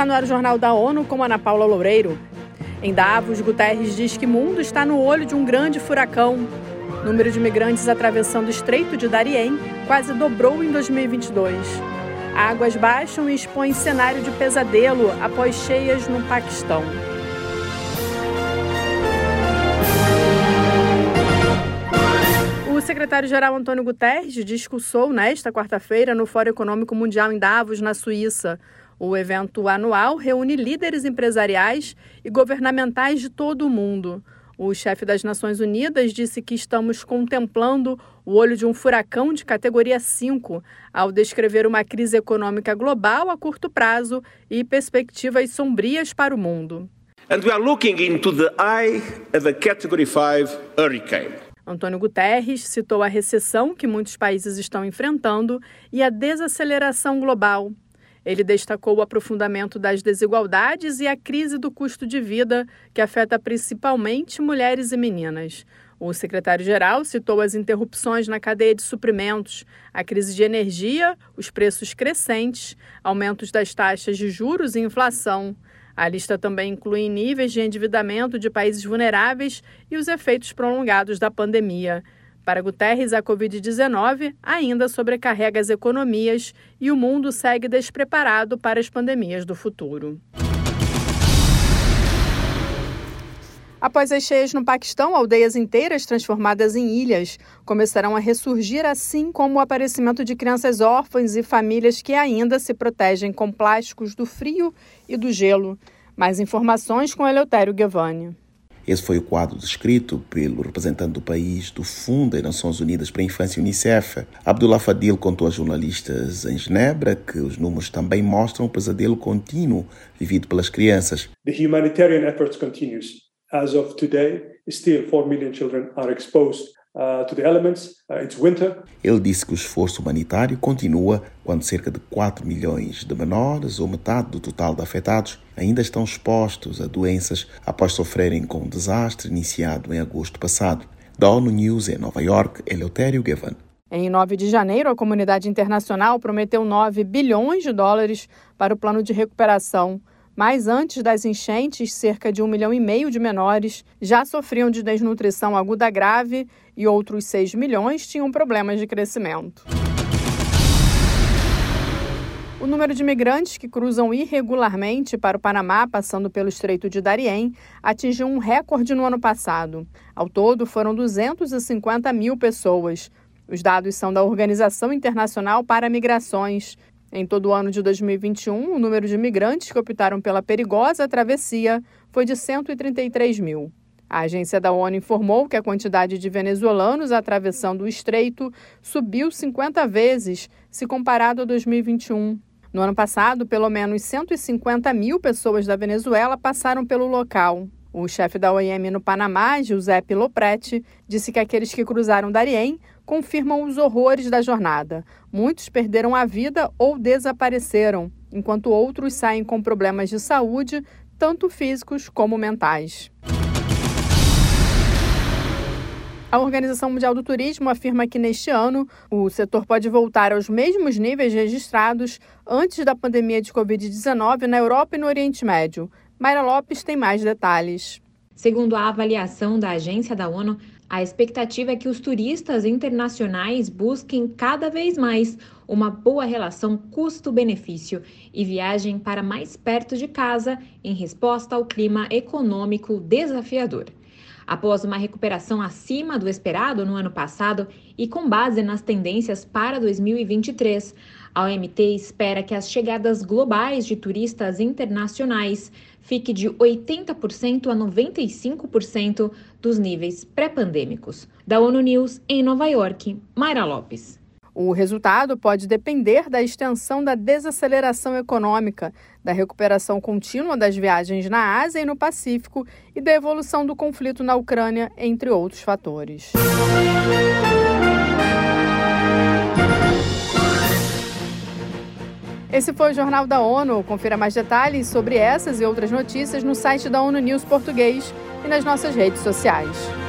Está no ar o Jornal da ONU com Ana Paula Loureiro. Em Davos, Guterres diz que o mundo está no olho de um grande furacão. O número de imigrantes atravessando o Estreito de Darien quase dobrou em 2022. Águas baixam e expõem cenário de pesadelo após cheias no Paquistão. O secretário-geral Antônio Guterres discursou nesta quarta-feira no Fórum Econômico Mundial em Davos, na Suíça. O evento anual reúne líderes empresariais e governamentais de todo o mundo. O chefe das Nações Unidas disse que estamos contemplando o olho de um furacão de categoria 5 ao descrever uma crise econômica global a curto prazo e perspectivas sombrias para o mundo. And we are looking into the eye of a category 5 hurricane. Antônio Guterres citou a recessão que muitos países estão enfrentando e a desaceleração global, ele destacou o aprofundamento das desigualdades e a crise do custo de vida, que afeta principalmente mulheres e meninas. O secretário-geral citou as interrupções na cadeia de suprimentos, a crise de energia, os preços crescentes, aumentos das taxas de juros e inflação. A lista também inclui níveis de endividamento de países vulneráveis e os efeitos prolongados da pandemia. Para Guterres, a Covid-19 ainda sobrecarrega as economias e o mundo segue despreparado para as pandemias do futuro. Após as cheias no Paquistão, aldeias inteiras transformadas em ilhas começarão a ressurgir, assim como o aparecimento de crianças órfãs e famílias que ainda se protegem com plásticos do frio e do gelo. Mais informações com Eleutério Guevani. Esse foi o quadro descrito pelo representante do país do Fundo das Nações Unidas para a Infância Unicef. Abdullah Fadil contou a jornalistas em Genebra que os números também mostram o pesadelo contínuo vivido pelas crianças. The humanitarian efforts continues. As of today, still 4 million children are exposed Ele disse que o esforço humanitário continua quando cerca de 4 milhões de menores, ou metade do total de afetados, ainda estão expostos a doenças após sofrerem com o um desastre iniciado em agosto passado. Da ONU News em Nova York, Eleutério Gavan. Em 9 de janeiro, a comunidade internacional prometeu 9 bilhões de dólares para o plano de recuperação mas antes das enchentes, cerca de um milhão e meio de menores já sofriam de desnutrição aguda grave e outros 6 milhões tinham problemas de crescimento. O número de imigrantes que cruzam irregularmente para o Panamá, passando pelo Estreito de Darién, atingiu um recorde no ano passado. Ao todo, foram 250 mil pessoas. Os dados são da Organização Internacional para Migrações, em todo o ano de 2021, o número de imigrantes que optaram pela perigosa travessia foi de 133 mil. A agência da ONU informou que a quantidade de venezuelanos atravessando o estreito subiu 50 vezes se comparado a 2021. No ano passado, pelo menos 150 mil pessoas da Venezuela passaram pelo local. O chefe da OIM no Panamá, Giuseppe Lopretti, disse que aqueles que cruzaram Darien confirmam os horrores da jornada. Muitos perderam a vida ou desapareceram, enquanto outros saem com problemas de saúde, tanto físicos como mentais. A Organização Mundial do Turismo afirma que neste ano o setor pode voltar aos mesmos níveis registrados antes da pandemia de Covid-19 na Europa e no Oriente Médio. Mayra Lopes tem mais detalhes. Segundo a avaliação da agência da ONU, a expectativa é que os turistas internacionais busquem cada vez mais uma boa relação custo-benefício e viajem para mais perto de casa em resposta ao clima econômico desafiador. Após uma recuperação acima do esperado no ano passado e com base nas tendências para 2023, a OMT espera que as chegadas globais de turistas internacionais fique de 80% a 95% dos níveis pré-pandêmicos. Da ONU News, em Nova York, Mayra Lopes. O resultado pode depender da extensão da desaceleração econômica, da recuperação contínua das viagens na Ásia e no Pacífico e da evolução do conflito na Ucrânia, entre outros fatores. Esse foi o Jornal da ONU. Confira mais detalhes sobre essas e outras notícias no site da ONU News Português e nas nossas redes sociais.